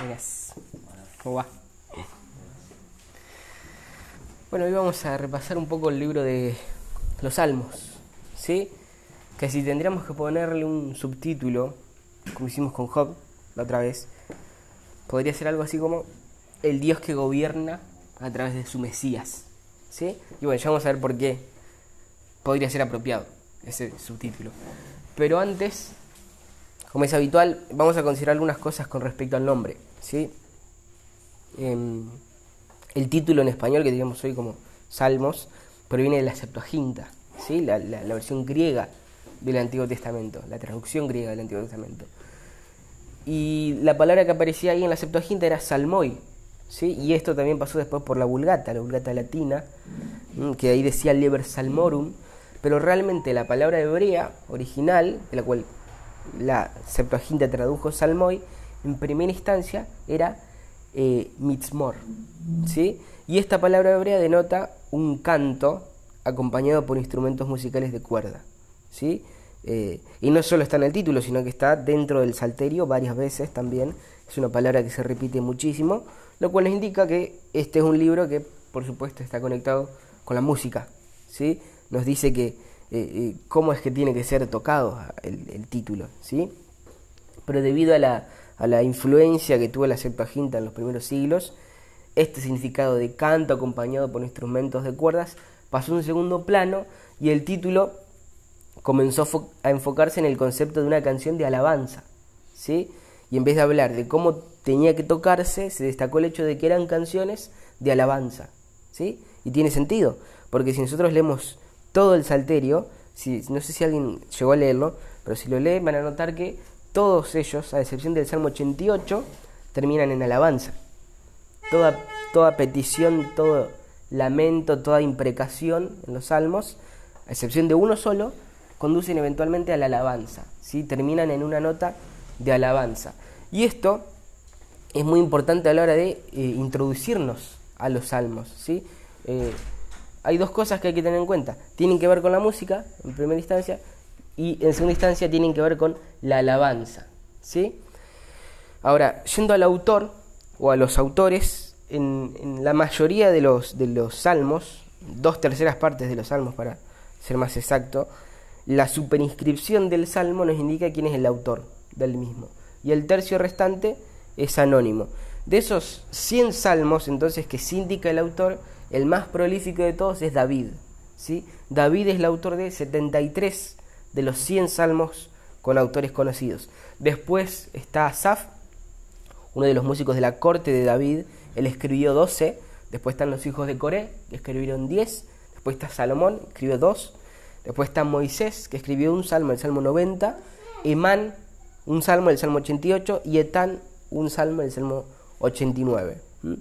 Buenas. ¿Cómo va? Bueno, hoy vamos a repasar un poco el libro de los Salmos, ¿sí? Que si tendríamos que ponerle un subtítulo, como hicimos con Job la otra vez, podría ser algo así como el Dios que gobierna a través de su Mesías, ¿sí? Y bueno, ya vamos a ver por qué podría ser apropiado ese subtítulo. Pero antes, como es habitual, vamos a considerar algunas cosas con respecto al nombre, ¿sí? Em, el título en español que digamos hoy como Salmos proviene de la Septuaginta, ¿sí? la, versión griega del Antiguo Testamento, la traducción griega del Antiguo Testamento. Y la palabra que aparecía ahí en la Septuaginta era salmoi, ¿sí? y esto también pasó después por la Vulgata, la Vulgata latina, que ahí decía Liber Salmorum, pero realmente la palabra hebrea original, de la cual la Septuaginta tradujo salmoi, en primera instancia era eh, mitzmor. ¿sí? Y esta palabra hebrea denota un canto acompañado por instrumentos musicales de cuerda. ¿sí? Eh, y no solo está en el título, sino que está dentro del salterio varias veces también. Es una palabra que se repite muchísimo, lo cual nos indica que este es un libro que, por supuesto, está conectado con la música. ¿sí? Nos dice que eh, cómo es que tiene que ser tocado el, el título. ¿sí? Pero debido a la, a la influencia que tuvo la Septuaginta en los primeros siglos, este significado de canto acompañado por instrumentos de cuerdas pasó a un segundo plano y el título comenzó a enfocarse en el concepto de una canción de alabanza, ¿sí? Y en vez de hablar de cómo tenía que tocarse, se destacó el hecho de que eran canciones de alabanza, ¿sí? Y tiene sentido, porque si nosotros leemos todo el salterio, si, no sé si alguien llegó a leerlo, pero si lo lee van a notar que todos ellos, a excepción del Salmo 88, terminan en alabanza. Toda, toda petición, todo lamento, toda imprecación en los salmos, a excepción de uno solo, conducen eventualmente a la alabanza, ¿sí? terminan en una nota de alabanza. Y esto es muy importante a la hora de eh, introducirnos a los salmos. ¿sí? Eh, hay dos cosas que hay que tener en cuenta. Tienen que ver con la música, en primera instancia, y en segunda instancia tienen que ver con la alabanza. ¿sí? Ahora, yendo al autor o a los autores, en, la mayoría de los, de los salmos, dos terceras partes de los salmos para ser más exacto, la superinscripción del salmo nos indica quién es el autor del mismo. Y el tercio restante es anónimo. De esos 100 salmos, entonces, que se indica el autor, el más prolífico de todos es David. ¿sí? David es el autor de 73 de los 100 salmos con autores conocidos. Después está Asaf, uno de los músicos de la corte de David, él escribió 12, después están los hijos de Coré, que escribieron 10, después está Salomón, escribió 2, después está Moisés, que escribió un salmo, el Salmo 90, Emán, un salmo, el Salmo 88, y Etán, un salmo, el Salmo 89. ¿Mm?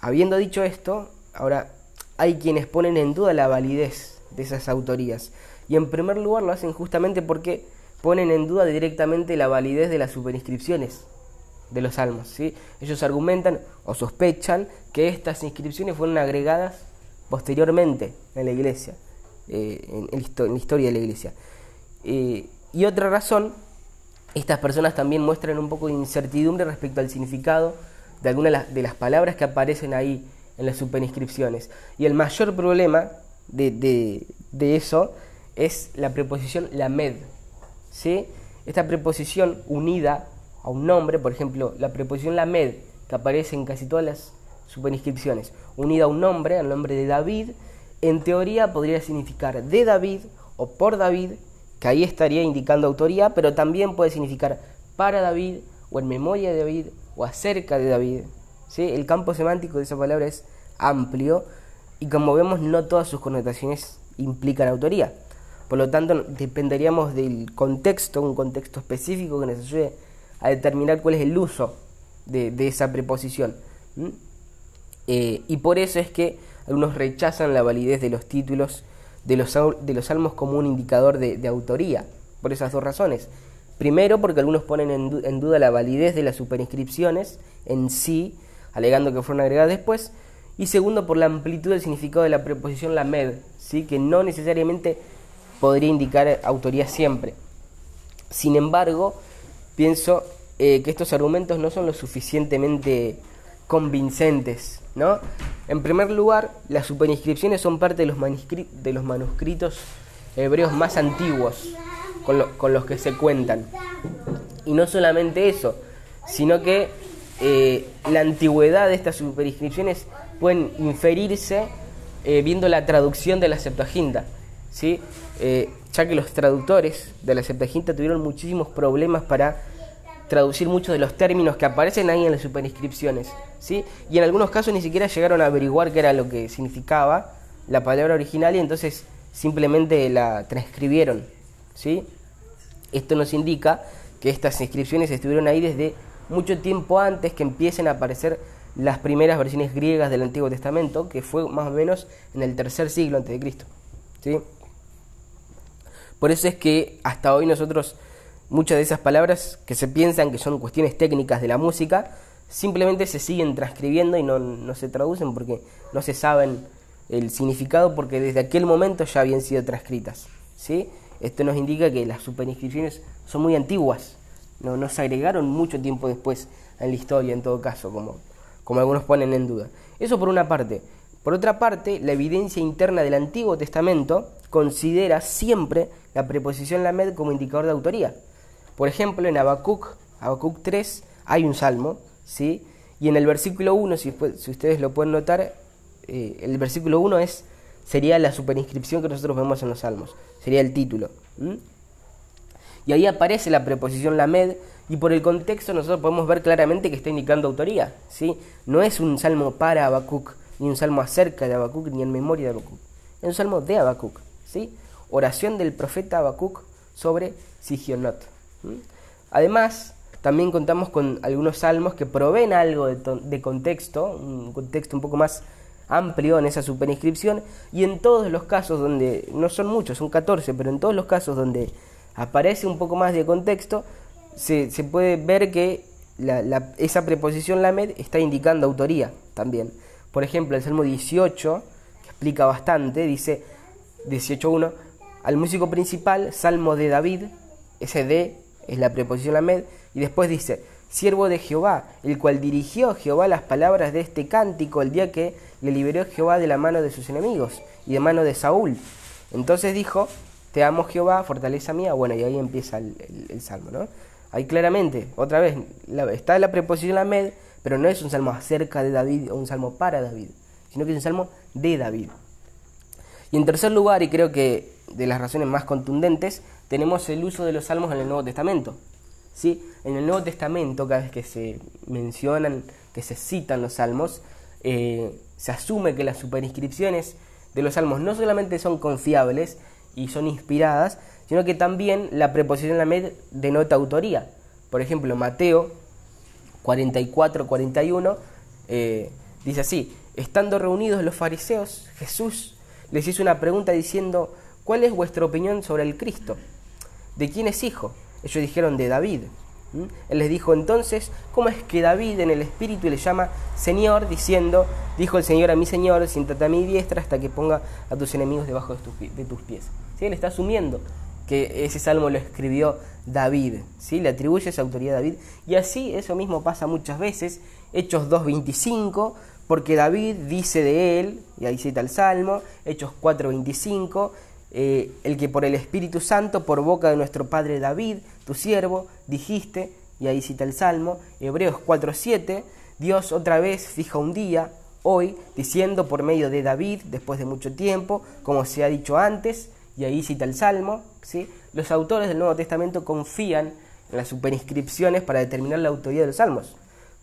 Habiendo dicho esto, ahora hay quienes ponen en duda la validez de esas autorías. Y en primer lugar lo hacen justamente porque ponen en duda directamente la validez de las superinscripciones de los salmos. ¿sí? Ellos argumentan o sospechan que estas inscripciones fueron agregadas posteriormente en la iglesia, eh, en, la historia de la iglesia. Eh, y otra razón, estas personas también muestran un poco de incertidumbre respecto al significado de algunas de las palabras que aparecen ahí en las superinscripciones. Y el mayor problema de, de, de eso es la preposición lamed. ¿sí? Esta preposición unida a un nombre, por ejemplo, la preposición lamed, que aparece en casi todas las superinscripciones, unida a un nombre, al nombre de David, en teoría podría significar de David o por David, que ahí estaría indicando autoría, pero también puede significar para David o en memoria de David o acerca de David. ¿sí? El campo semántico de esa palabra es amplio y como vemos no todas sus connotaciones implican autoría. Por lo tanto, dependeríamos del contexto, un contexto específico que nos ayude a determinar cuál es el uso de, esa preposición. Eh, y por eso es que algunos rechazan la validez de los títulos de los, de los salmos como un indicador de, autoría, por esas dos razones. Primero, porque algunos ponen en, duda la validez de las superinscripciones en sí, alegando que fueron agregadas después. Y segundo, por la amplitud del significado de la preposición lamed, ¿sí? que no necesariamente podría indicar autoría siempre. Sin embargo, pienso eh, que estos argumentos no son lo suficientemente convincentes, ¿no? En primer lugar, las superinscripciones son parte de los, de los manuscritos hebreos más antiguos con, los que se cuentan. Y no solamente eso, sino que eh, la antigüedad de estas superinscripciones pueden inferirse eh, viendo la traducción de la Septuaginta, ¿sí? Eh, ya que los traductores de la Septuaginta tuvieron muchísimos problemas para traducir muchos de los términos que aparecen ahí en las superinscripciones, ¿sí? Y en algunos casos ni siquiera llegaron a averiguar qué era lo que significaba la palabra original y entonces simplemente la transcribieron, ¿sí? Esto nos indica que estas inscripciones estuvieron ahí desde mucho tiempo antes que empiecen a aparecer las primeras versiones griegas del Antiguo Testamento, que fue más o menos en el tercer siglo antes de Cristo. ¿sí? Por eso es que hasta hoy nosotros muchas de esas palabras que se piensan que son cuestiones técnicas de la música, simplemente se siguen transcribiendo y no, no se traducen porque no se saben el significado porque desde aquel momento ya habían sido transcritas. ¿sí? Esto nos indica que las superinscripciones son muy antiguas, no, no se agregaron mucho tiempo después en la historia en todo caso, como, como algunos ponen en duda. Eso por una parte. Por otra parte, la evidencia interna del Antiguo Testamento considera siempre la preposición lamed como indicador de autoría. Por ejemplo, en Habacuc, Habacuc 3, hay un salmo, ¿sí? Y en el versículo 1, si, ustedes lo pueden notar, eh, el versículo 1 es, sería la superinscripción que nosotros vemos en los salmos, sería el título. Y ahí aparece la preposición lamed y por el contexto nosotros podemos ver claramente que está indicando autoría. ¿sí? No es un salmo para Habacuc, ni un salmo acerca de Habacuc, ni en memoria de Habacuc. Es un salmo de Habacuc. ¿sí? Oración del profeta Habacuc sobre Sigionot. Además, también contamos con algunos salmos que proveen algo de, de contexto, un contexto un poco más amplio en esa superinscripción, y en todos los casos donde, no son muchos, son 14, pero en todos los casos donde aparece un poco más de contexto, se, se puede ver que la, esa preposición lamed está indicando autoría también. Por ejemplo, el Salmo 18, que explica bastante, dice 18.1, al músico principal, Salmo de David, ese de es la preposición lamed, y después dice, siervo de Jehová, el cual dirigió Jehová las palabras de este cántico el día que le liberó Jehová de la mano de sus enemigos y de mano de Saúl. Entonces dijo, te amo Jehová, fortaleza mía. Bueno, y ahí empieza el, salmo, ¿no? Ahí claramente, otra vez, está la preposición la med, pero no es un salmo acerca de David o un salmo para David, sino que es un salmo de David. Y en tercer lugar, y creo que de las razones más contundentes, tenemos el uso de los salmos en el Nuevo Testamento. ¿Sí? En el Nuevo Testamento, cada vez que se mencionan, que se citan los salmos, eh, se asume que las superinscripciones de los salmos no solamente son confiables, y son inspiradas, sino que también la preposición la med denota autoría. Por ejemplo, Mateo 44-41 eh, dice así, estando reunidos los fariseos, Jesús les hizo una pregunta diciendo, ¿cuál es vuestra opinión sobre el Cristo? ¿De quién es hijo? Ellos dijeron, de David. ¿Mm? Él les dijo entonces, ¿cómo es que David en el espíritu le llama Señor, diciendo, dijo el Señor a mi Señor, siéntate a mi diestra hasta que ponga a tus enemigos debajo de tus, pies? ¿Sí? Él está asumiendo que ese salmo lo escribió David, ¿sí? le atribuye esa autoridad a David, y así eso mismo pasa muchas veces, Hechos 2.25, porque David dice de él, y ahí cita el salmo, Hechos 4.25, eh, el que por el Espíritu Santo, por boca de nuestro Padre David, tu siervo, dijiste, y ahí cita el Salmo, Hebreos 4.7, Dios otra vez fija un día, hoy, diciendo por medio de David, después de mucho tiempo, como se ha dicho antes, y ahí cita el Salmo, ¿sí? Los autores del Nuevo Testamento confían en las superinscripciones para determinar la autoría de los salmos.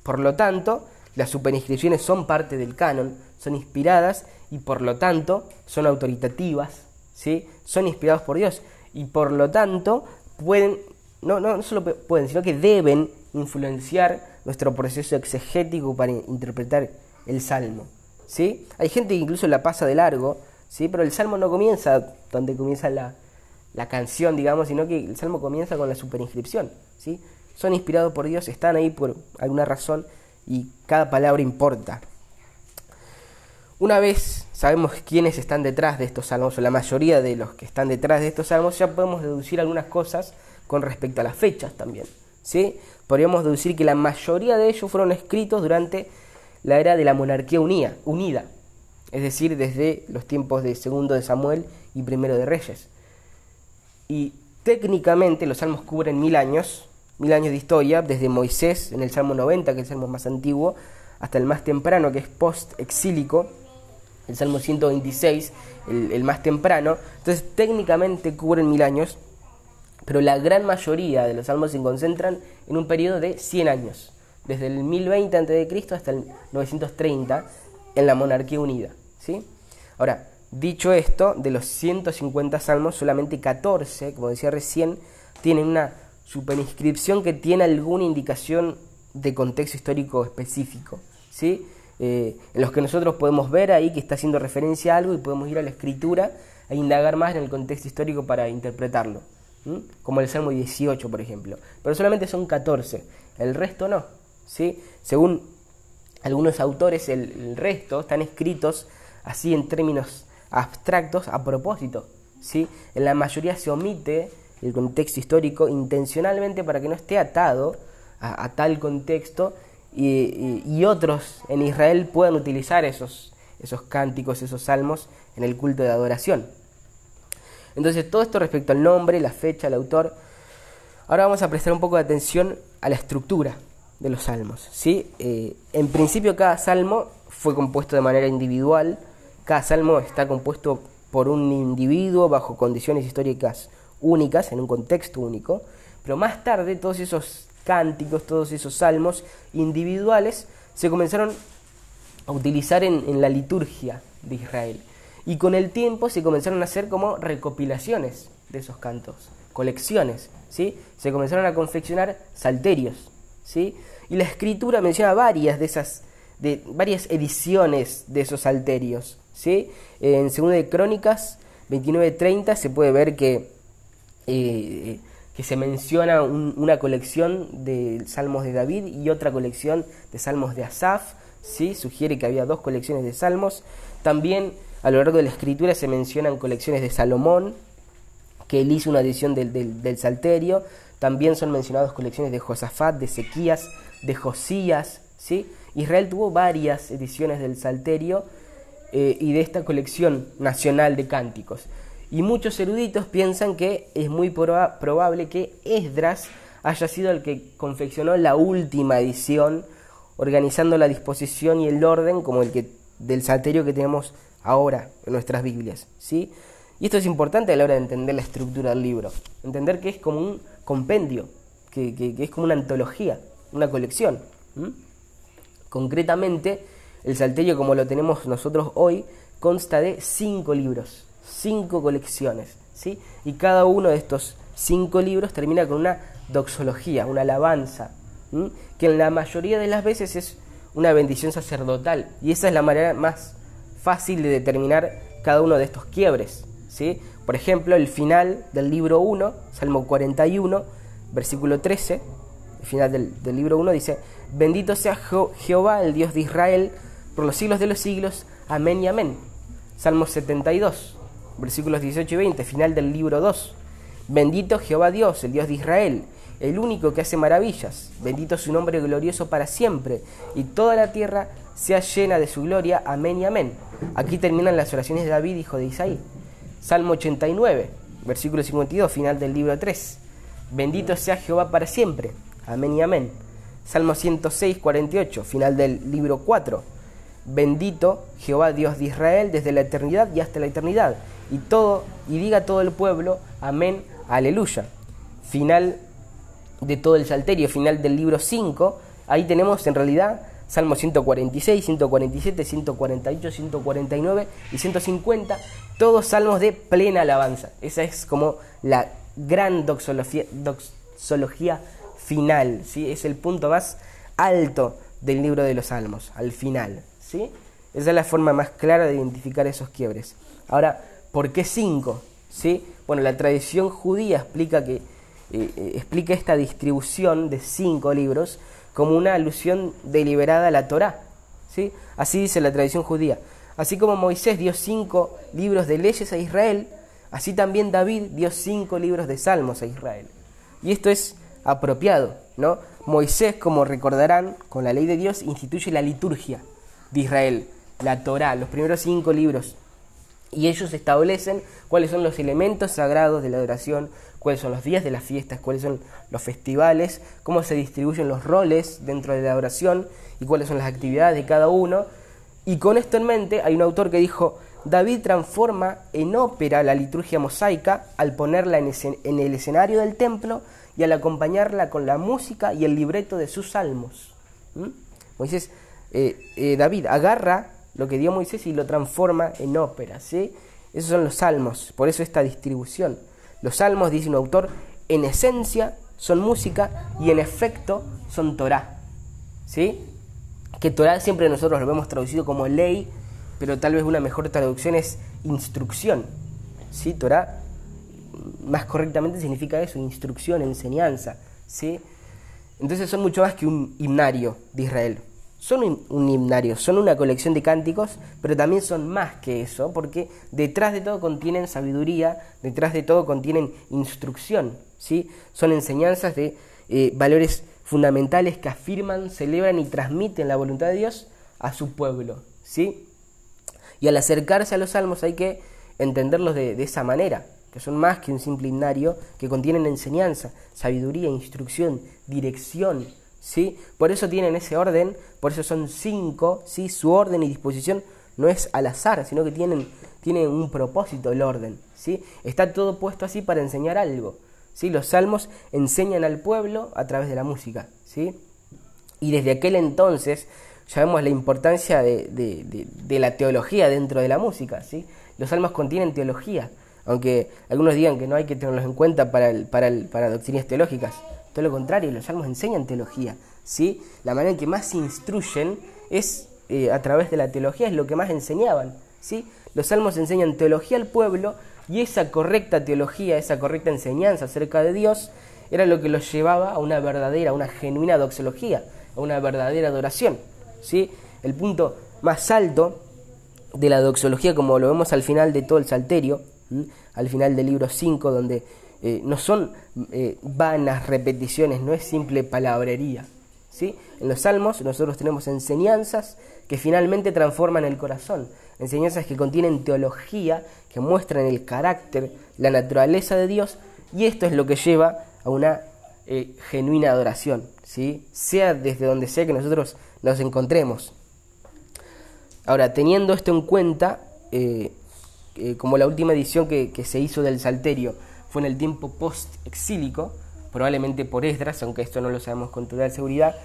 Por lo tanto, las superinscripciones son parte del canon, son inspiradas y por lo tanto son autoritativas, ¿sí? son inspirados por Dios y por lo tanto pueden, no, no, solo pueden, sino que deben influenciar nuestro proceso exegético para interpretar el salmo. ¿sí? Hay gente que incluso la pasa de largo, ¿sí? pero el salmo no comienza donde comienza la, la canción, digamos, sino que el salmo comienza con la superinscripción. ¿sí? Son inspirados por Dios, están ahí por alguna razón y cada palabra importa. Una vez sabemos quiénes están detrás de estos salmos, o la mayoría de los que están detrás de estos salmos, ya podemos deducir algunas cosas con respecto a las fechas también. ¿sí? Podríamos deducir que la mayoría de ellos fueron escritos durante la era de la monarquía unida, unida es decir, desde los tiempos de segundo de Samuel y primero de Reyes. Y técnicamente los salmos cubren mil años, mil años de historia, desde Moisés en el Salmo 90, que es el salmo más antiguo, hasta el más temprano, que es post-exílico, el Salmo 126, el, más temprano. Entonces técnicamente cubren mil años, pero la gran mayoría de los salmos se concentran en un periodo de 100 años, desde el 1020 a.C. hasta el 930 en la monarquía unida. ¿sí? Ahora, dicho esto, de los 150 salmos, solamente 14, como decía recién, tienen una superinscripción que tiene alguna indicación de contexto histórico específico. ¿sí? Eh, en los que nosotros podemos ver ahí que está haciendo referencia a algo y podemos ir a la escritura e indagar más en el contexto histórico para interpretarlo. Como el Salmo 18, por ejemplo. Pero solamente son 14, el resto no. ¿sí? Según algunos autores, el, resto están escritos así en términos abstractos a propósito. ¿sí? En la mayoría se omite el contexto histórico intencionalmente para que no esté atado a, tal contexto y, otros en Israel puedan utilizar esos, esos cánticos, esos salmos en el culto de adoración. Entonces todo esto respecto al nombre, la fecha, el autor. Ahora vamos a prestar un poco de atención a la estructura de los salmos. ¿sí? Eh, en principio cada salmo fue compuesto de manera individual, cada salmo está compuesto por un individuo bajo condiciones históricas únicas, en un contexto único, pero más tarde todos esos cánticos, todos esos salmos individuales se comenzaron a utilizar en, en la liturgia de Israel. Y con el tiempo se comenzaron a hacer como recopilaciones de esos cantos, colecciones, ¿sí? Se comenzaron a confeccionar salterios, ¿sí? Y la escritura menciona varias de esas, de varias ediciones de esos salterios, En Segunda de Crónicas 29:30 se puede ver que, eh, que se menciona una colección de salmos de David y otra colección de salmos de Asaf, ¿sí? Sugiere que había dos colecciones de salmos. También a lo largo de la escritura se mencionan colecciones de Salomón, que él hizo una edición del, del, Salterio, también son mencionados colecciones de Josafat, de Sequías, de Josías. ¿sí? Israel tuvo varias ediciones del Salterio eh, y de esta colección nacional de cánticos. Y muchos eruditos piensan que es muy probable que Esdras haya sido el que confeccionó la última edición, organizando la disposición y el orden como el que del salterio que tenemos ahora en nuestras Biblias, ¿sí? Y esto es importante a la hora de entender la estructura del libro, entender que es como un compendio, que, es como una antología, una colección. Concretamente, el Salterio como lo tenemos nosotros hoy consta de cinco libros, cinco colecciones, ¿sí? Y cada uno de estos cinco libros termina con una doxología, una alabanza, que en la mayoría de las veces es una bendición sacerdotal, y esa es la manera más fácil de determinar cada uno de estos quiebres, ¿sí? Por ejemplo, el final del libro 1, Salmo 41, versículo 13, el final del, libro 1 dice, bendito sea Jehová, el Dios de Israel, por los siglos de los siglos, amén y amén. Salmo 72, versículos 18 y 20, final del libro 2. Bendito Jehová Dios, el Dios de Israel, el único que hace maravillas. Bendito su nombre glorioso para siempre, y toda la tierra sea llena de su gloria. Amén y amén. Aquí terminan las oraciones de David, hijo de Isaí. Salmo 89, versículo 52, final del libro 3. Bendito sea Jehová para siempre. Amén y amén. Salmo 106, 48, final del libro 4. Bendito Jehová Dios de Israel desde la eternidad y hasta la eternidad. Y todo, y diga todo el pueblo, amén, aleluya. Final de todo el salterio, final del libro 5. Ahí tenemos en realidad Salmo 146, 147, 148, 149 y 150, todos salmos de plena alabanza. Esa es como la gran doxología, doxología final, ¿sí? es el punto más alto del libro de los salmos, al final. ¿Sí? Esa es la forma más clara de identificar esos quiebres. Ahora, ¿por qué cinco? ¿Sí? Bueno, la tradición judía explica, que, eh, eh, explica esta distribución de cinco libros como una alusión deliberada a la Torá. ¿sí? Así dice la tradición judía. Así como Moisés dio cinco libros de leyes a Israel, así también David dio cinco libros de salmos a Israel. Y esto es apropiado, ¿no? Moisés, como recordarán, con la ley de Dios instituye la liturgia de Israel, la Torá, los primeros cinco libros. Y ellos establecen cuáles son los elementos sagrados de la adoración, cuáles son los días de las fiestas, cuáles son los festivales, cómo se distribuyen los roles dentro de la adoración y cuáles son las actividades de cada uno. Y con esto en mente hay un autor que dijo, David transforma en ópera la liturgia mosaica al ponerla en, el escenario del templo y al acompañarla con la música y el libreto de sus salmos. ¿Mm? Eh, eh, David agarra lo que dio Moisés y lo transforma en ópera. ¿sí? Esos son los salmos, por eso esta distribución. Los salmos, dice un autor, en esencia son música y en efecto son Torah. ¿Sí? Que Torah siempre nosotros lo vemos traducido como ley pero tal vez una mejor traducción es instrucción. ¿Sí? Torah más correctamente significa eso, instrucción, enseñanza. ¿sí? Entonces son mucho más que un himnario de Israel. Son un, himnario, son una colección de cánticos, pero también son más que eso, porque detrás de todo contienen sabiduría, detrás de todo contienen instrucción, ¿sí? Son enseñanzas de eh, valores fundamentales que afirman, celebran y transmiten la voluntad de Dios a su pueblo, ¿sí? Y al acercarse a los salmos hay que entenderlos de, esa manera, que son más que un simple himnario, que contienen enseñanza, sabiduría, instrucción, dirección, ¿sí? Por eso tienen ese orden, por eso son cinco, ¿sí? Su orden y disposición no es al azar, sino que tienen, tienen un propósito el orden, ¿sí? Está todo puesto así para enseñar algo, ¿sí? Los salmos enseñan al pueblo a través de la música, ¿sí? Y desde aquel entonces ya vemos la importancia de, la teología dentro de la música. ¿sí? Los salmos contienen teología, aunque algunos digan que no hay que tenerlos en cuenta para, para, para doctrinas teológicas. Lo contrario, los salmos enseñan teología. ¿sí? La manera en que más se instruyen es eh, a través de la teología, es lo que más enseñaban. ¿sí? Los salmos enseñan teología al pueblo y esa correcta teología, esa correcta enseñanza acerca de Dios, era lo que los llevaba a una verdadera, una genuina doxología, a una verdadera adoración. ¿sí? El punto más alto de la doxología, como lo vemos al final de todo el Salterio, al final del libro 5, donde eh, no son eh, vanas repeticiones, no es simple palabrería. ¿sí? En los salmos nosotros tenemos enseñanzas que finalmente transforman el corazón, enseñanzas que contienen teología, que muestran el carácter, la naturaleza de Dios, y esto es lo que lleva a una eh, genuina adoración, ¿sí? sea desde donde sea que nosotros nos encontremos. Ahora, teniendo esto en cuenta, eh, como la última edición que, se hizo del Salterio. Fue en el tiempo post-exílico, probablemente por Esdras, aunque esto no lo sabemos con total seguridad,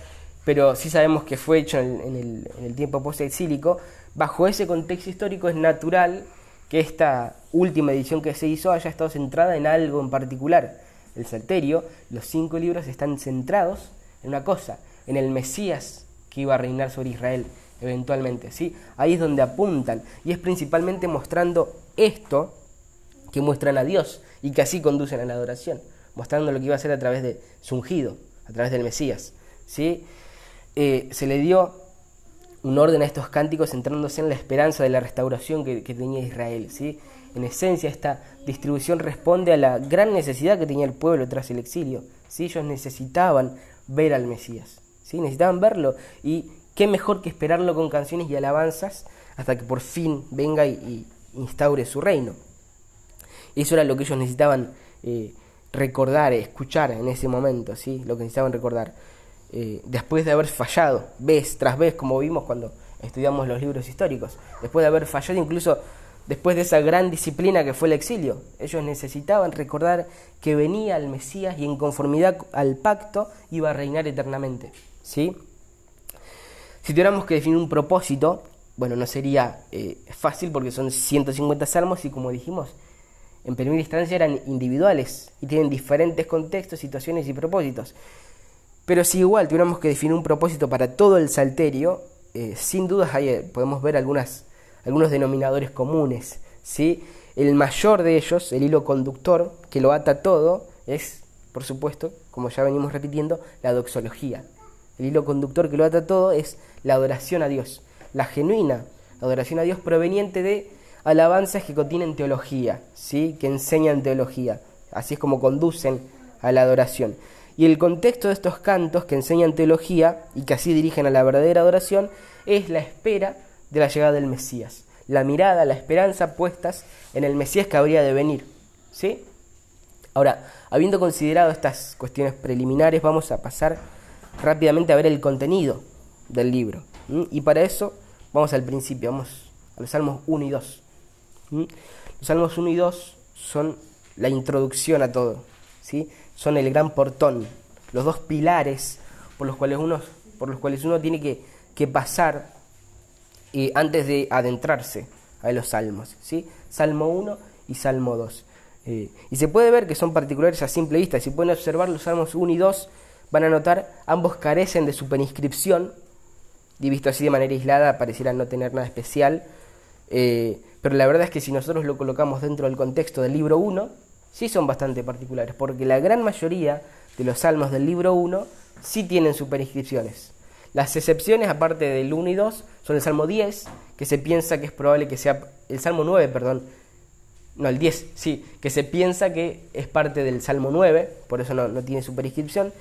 pero sí sabemos que fue hecho en, el, en el tiempo post-exílico, bajo ese contexto histórico es natural que esta última edición que se hizo haya estado centrada en algo en particular. El Salterio, los cinco libros están centrados en una cosa, en el Mesías que iba a reinar sobre Israel eventualmente, ¿sí? Ahí es donde apuntan y es principalmente mostrando esto que muestran a Dios y que así conducen a la adoración, mostrando lo que iba a ser a través de su ungido, a través del Mesías, ¿sí? Eh, se le dio un orden a estos cánticos centrándose en la esperanza de la restauración que, tenía Israel, ¿sí? En esencia, esta distribución responde a la gran necesidad que tenía el pueblo tras el exilio. ¿sí? Ellos necesitaban ver al Mesías. ¿sí? necesitaban verlo y qué mejor que esperarlo con canciones y alabanzas hasta que por fin venga y, instaure su reino. Eso era lo que ellos necesitaban eh, recordar, escuchar en ese momento, ¿sí? lo que necesitaban recordar. Eh, después de haber fallado, vez tras vez, como vimos cuando estudiamos los libros históricos, después de haber fallado incluso después de esa gran disciplina que fue el exilio. Ellos necesitaban recordar que venía el Mesías y en conformidad al pacto iba a reinar eternamente. ¿sí? Si tuviéramos que definir un propósito, bueno, no sería eh, fácil porque son 150 salmos y como dijimos, en primera instancia eran individuales y tienen diferentes contextos, situaciones y propósitos. Pero si igual tuviéramos que definir un propósito para todo el salterio, eh, sin dudas eh, podemos ver algunas, algunos denominadores comunes. ¿sí? El mayor de ellos, el hilo conductor, que lo ata todo, es, por supuesto, como ya venimos repitiendo, la doxología. El hilo conductor que lo ata todo es la adoración a Dios, la genuina adoración a Dios proveniente de alabanzas que contienen teología, ¿sí? que enseñan teología. Así es como conducen a la adoración. Y el contexto de estos cantos que enseñan teología y que así dirigen a la verdadera adoración es la espera de la llegada del Mesías. La mirada, la esperanza puestas en el Mesías que habría de venir. ¿Sí? Ahora, habiendo considerado estas cuestiones preliminares, vamos a pasar rápidamente a ver el contenido del libro. Y para eso vamos al principio, vamos a los Salmos 1 y 2. Los Salmos 1 y 2 son la introducción a todo, ¿sí? son el gran portón, los dos pilares por los cuales uno, por los cuales uno tiene que, que pasar eh, antes de adentrarse a los salmos. ¿sí? Salmo 1 y Salmo 2. Eh, y se puede ver que son particulares a simple vista. Si pueden observar los salmos 1 y 2, van a notar ambos carecen de superinscripción. Y visto así de manera aislada, pareciera no tener nada especial. Eh, pero la verdad es que si nosotros lo colocamos dentro del contexto del libro 1, sí son bastante particulares, porque la gran mayoría de los salmos del libro 1 sí tienen superinscripciones. Las excepciones, aparte del 1 y 2, son el Salmo 10, que se piensa que es probable que sea, el Salmo 9, perdón, no, el 10, sí, que se piensa que es parte del Salmo 9, por eso no, tiene superinscripción.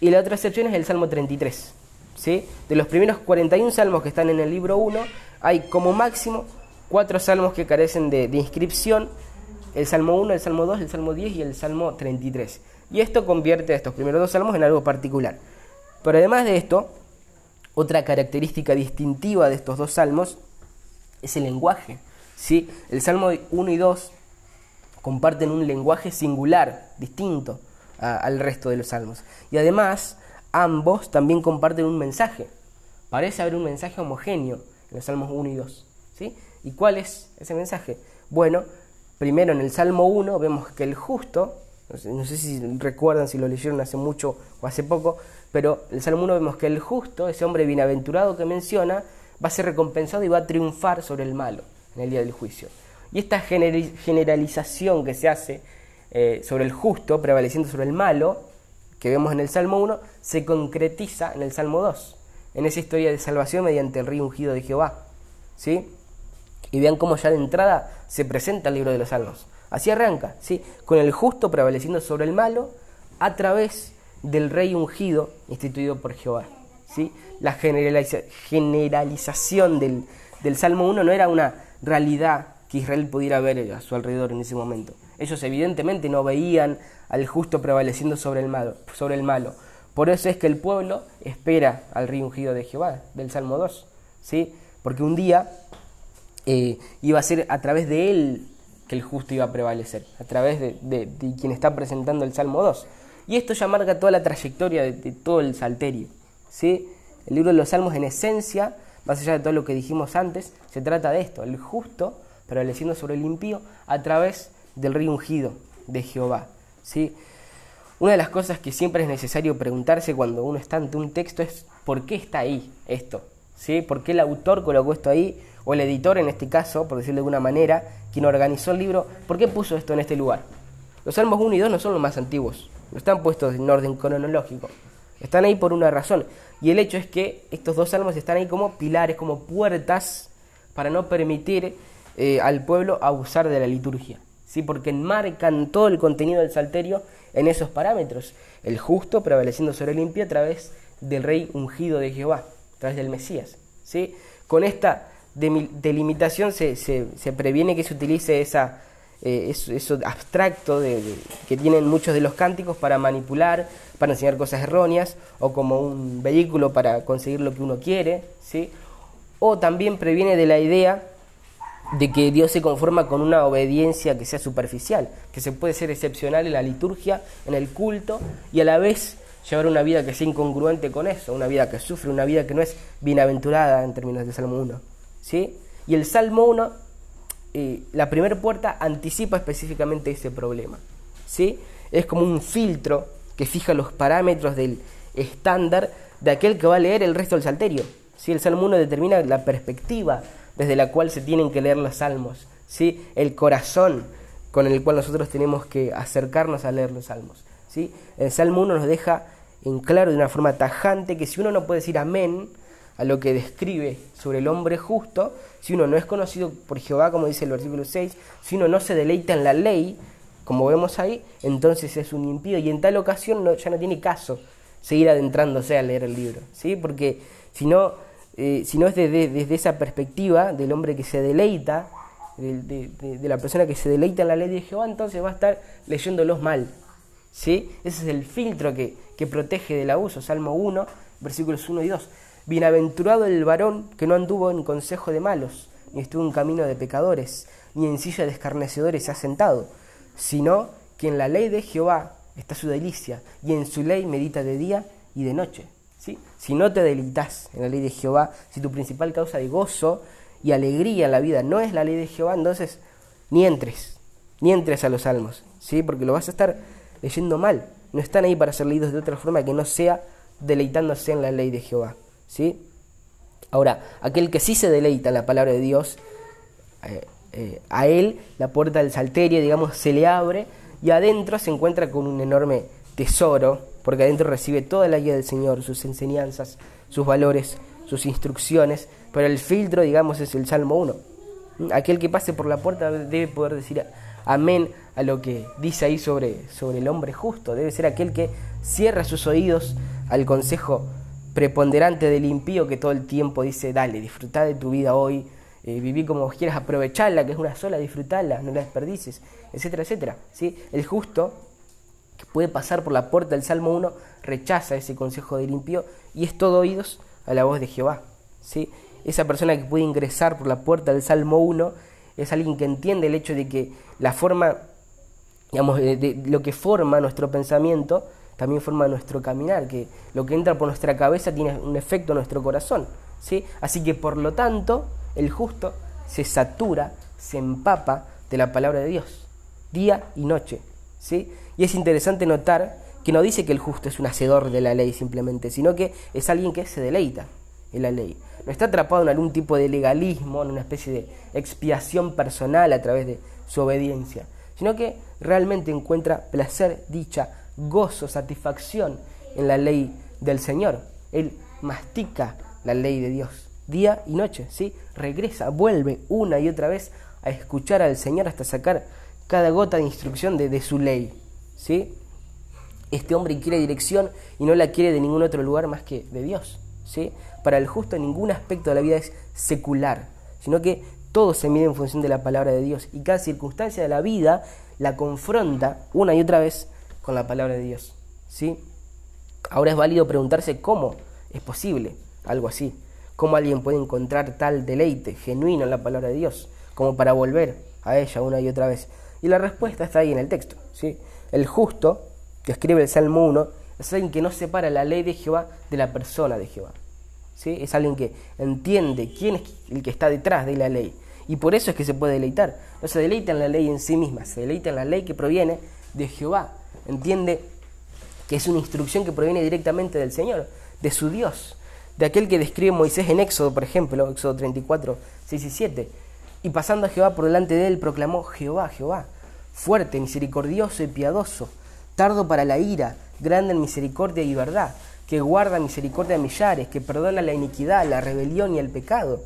Y la otra excepción es el Salmo 33. De los primeros 41 salmos que están en el libro 1, hay como máximo cuatro salmos que carecen de, inscripción el Salmo 1, el Salmo 2, el Salmo 10 y el Salmo 33. Y esto convierte a estos primeros dos salmos en algo particular. Pero además de esto, otra característica distintiva de estos dos salmos es el lenguaje. ¿sí? El Salmo 1 y 2 comparten un lenguaje singular, distinto al resto de los salmos. Y además, ambos también comparten un mensaje. Parece haber un mensaje homogéneo en los salmos 1 y 2. ¿sí? ¿Y cuál es ese mensaje? Bueno, Primero en el Salmo 1 vemos que el justo, no sé, si recuerdan si lo leyeron hace mucho o hace poco, pero en el Salmo 1 vemos que el justo, ese hombre bienaventurado que menciona, va a ser recompensado y va a triunfar sobre el malo en el día del juicio. Y esta generalización que se hace eh, sobre el justo, prevaleciendo sobre el malo, que vemos en el Salmo 1, se concretiza en el Salmo 2, en esa historia de salvación mediante el río ungido de Jehová. ¿Sí? Y vean cómo ya de entrada se presenta el libro de los Salmos. Así arranca, ¿sí? con el justo prevaleciendo sobre el malo a través del rey ungido instituido por Jehová. ¿sí? La generalización del, del Salmo 1 no era una realidad que Israel pudiera ver a su alrededor en ese momento. Ellos evidentemente no veían al justo prevaleciendo sobre el malo. Sobre el malo. Por eso es que el pueblo espera al rey ungido de Jehová, del Salmo 2. ¿sí? Porque un día eh, iba a ser a través de él que el justo iba a prevalecer, a través de, quien está presentando el Salmo 2. Y esto ya marca toda la trayectoria de, todo el salterio. ¿sí? El libro de los Salmos en esencia, más allá de todo lo que dijimos antes, se trata de esto, el justo prevaleciendo sobre el impío a través del río ungido de Jehová. ¿sí? Una de las cosas que siempre es necesario preguntarse cuando uno está ante un texto es ¿por qué está ahí esto? ¿Sí? ¿Por qué el autor colocó esto ahí? o el editor en este caso, por decirlo de alguna manera, quien organizó el libro, ¿por qué puso esto en este lugar? Los Salmos 1 y 2 no son los más antiguos, no están puestos en orden cronológico, están ahí por una razón. Y el hecho es que estos dos salmos están ahí como pilares, como puertas para no permitir eh, al pueblo abusar de la liturgia. ¿Sí? Porque enmarcan todo el contenido del salterio en esos parámetros. El justo prevaleciendo sobre el impío a través del rey ungido de Jehová, a través del Mesías. ¿sí? Con esta delimitación se, se, previene que se utilice esa, eh, eso, abstracto de, que tienen muchos de los cánticos para manipular, para enseñar cosas erróneas, o como un vehículo para conseguir lo que uno quiere, ¿sí? o también previene de la idea de que Dios se conforma con una obediencia que sea superficial, que se puede ser excepcional en la liturgia, en el culto, y a la vez llevar una vida que sea incongruente con eso, una vida que sufre, una vida que no es bienaventurada en términos de Salmo 1. ¿sí? Y el Salmo 1, eh, la primera puerta anticipa específicamente ese problema. ¿sí? Es como un filtro que fija los parámetros del estándar de aquel que va a leer el resto del salterio. ¿sí? El Salmo 1 determina la perspectiva desde la cual se tienen que leer los salmos, ¿sí? el corazón con el cual nosotros tenemos que acercarnos a leer los salmos. ¿sí? El Salmo 1 nos deja en claro de una forma tajante que si uno no puede decir amén, a lo que describe sobre el hombre justo, si uno no es conocido por Jehová, como dice el versículo 6, si uno no se deleita en la ley, como vemos ahí, entonces es un impío y en tal ocasión ya no tiene caso seguir adentrándose a leer el libro, ¿sí? Porque si no, eh, si no es desde, desde, esa perspectiva del hombre que se deleita, de, de, la persona que se deleita en la ley de Jehová, entonces va a estar leyéndolos mal, ¿sí? Ese es el filtro que, que protege del abuso, Salmo 1, versículos 1 y 2. Bienaventurado el varón que no anduvo en consejo de malos, ni estuvo en camino de pecadores, ni en silla de escarnecedores se ha sentado, sino que en la ley de Jehová está su delicia, y en su ley medita de día y de noche. Si no te deleitas en la ley de Jehová, si tu principal causa de gozo y alegría en la vida no es la ley de Jehová, entonces ni entres, ni entres a los salmos, ¿sí? porque lo vas a estar leyendo mal. No están ahí para ser leídos de otra forma que no sea deleitándose en la ley de Jehová. ¿sí? Ahora, aquel que sí se deleita en la palabra de Dios, eh, eh, a él la puerta del salterio, digamos, se le abre y adentro se encuentra con un enorme tesoro, porque adentro recibe toda la guía del Señor, sus enseñanzas, sus valores, sus instrucciones, pero el filtro, digamos, es el Salmo 1. Aquel que pase por la puerta debe poder decir amén a lo que dice ahí sobre, sobre el hombre justo, debe ser aquel que cierra sus oídos al consejo preponderante del impío que todo el tiempo dice, dale, disfruta de tu vida hoy, eh, viví como quieras, aprovecharla, que es una sola, disfrutarla, no la desperdices, etcétera, etcétera. ¿sí? El justo, puede pasar por la puerta del Salmo 1, rechaza ese consejo del impío y es todo oídos a la voz de Jehová. ¿sí? Esa persona que puede ingresar por la puerta del Salmo 1 es alguien que entiende el hecho de que la forma, digamos, de lo que forma nuestro pensamiento, también forma nuestro caminar, que lo que entra por nuestra cabeza tiene un efecto en nuestro corazón. ¿sí? Así que por lo tanto, el justo se satura, se empapa de la palabra de Dios, día y noche. Y es interesante notar que no dice que el justo es un hacedor de la ley simplemente, sino que es alguien que se deleita en la ley. No está atrapado en algún tipo de legalismo, en una especie de expiación personal a través de su obediencia, sino que realmente encuentra placer, dicha, gozo, satisfacción en la ley del Señor. Él mastica la ley de Dios día y noche, ¿sí? Regresa, vuelve una y otra vez a escuchar al Señor hasta sacar cada gota de instrucción de, su ley, ¿sí? Este hombre quiere dirección y no la quiere de ningún otro lugar más que de Dios, ¿sí? Para el justo ningún aspecto de la vida es secular, sino que todo se mide en función de la palabra de Dios y cada circunstancia de la vida la confronta una y otra vez con la palabra de Dios. ¿sí? Ahora es válido preguntarse cómo es posible algo así. ¿Cómo alguien puede encontrar tal deleite genuino en la palabra de Dios como para volver a ella una y otra vez? Y la respuesta está ahí en el texto. ¿sí? El justo, que escribe el Salmo 1, es alguien que no separa la ley de Jehová de la persona de Jehová. ¿sí? Es alguien que entiende quién es el que está detrás de la ley. Y por eso es que se puede deleitar. No se deleita en la ley en sí misma, se deleita en la ley que proviene de Jehová entiende que es una instrucción que proviene directamente del Señor, de su Dios, de aquel que describe Moisés en Éxodo, por ejemplo, Éxodo 34, 6 y 7. Y pasando a Jehová por delante de él, proclamó Jehová, Jehová, fuerte, misericordioso y piadoso, tardo para la ira, grande en misericordia y verdad, que guarda misericordia a millares, que perdona la iniquidad, la rebelión y el pecado,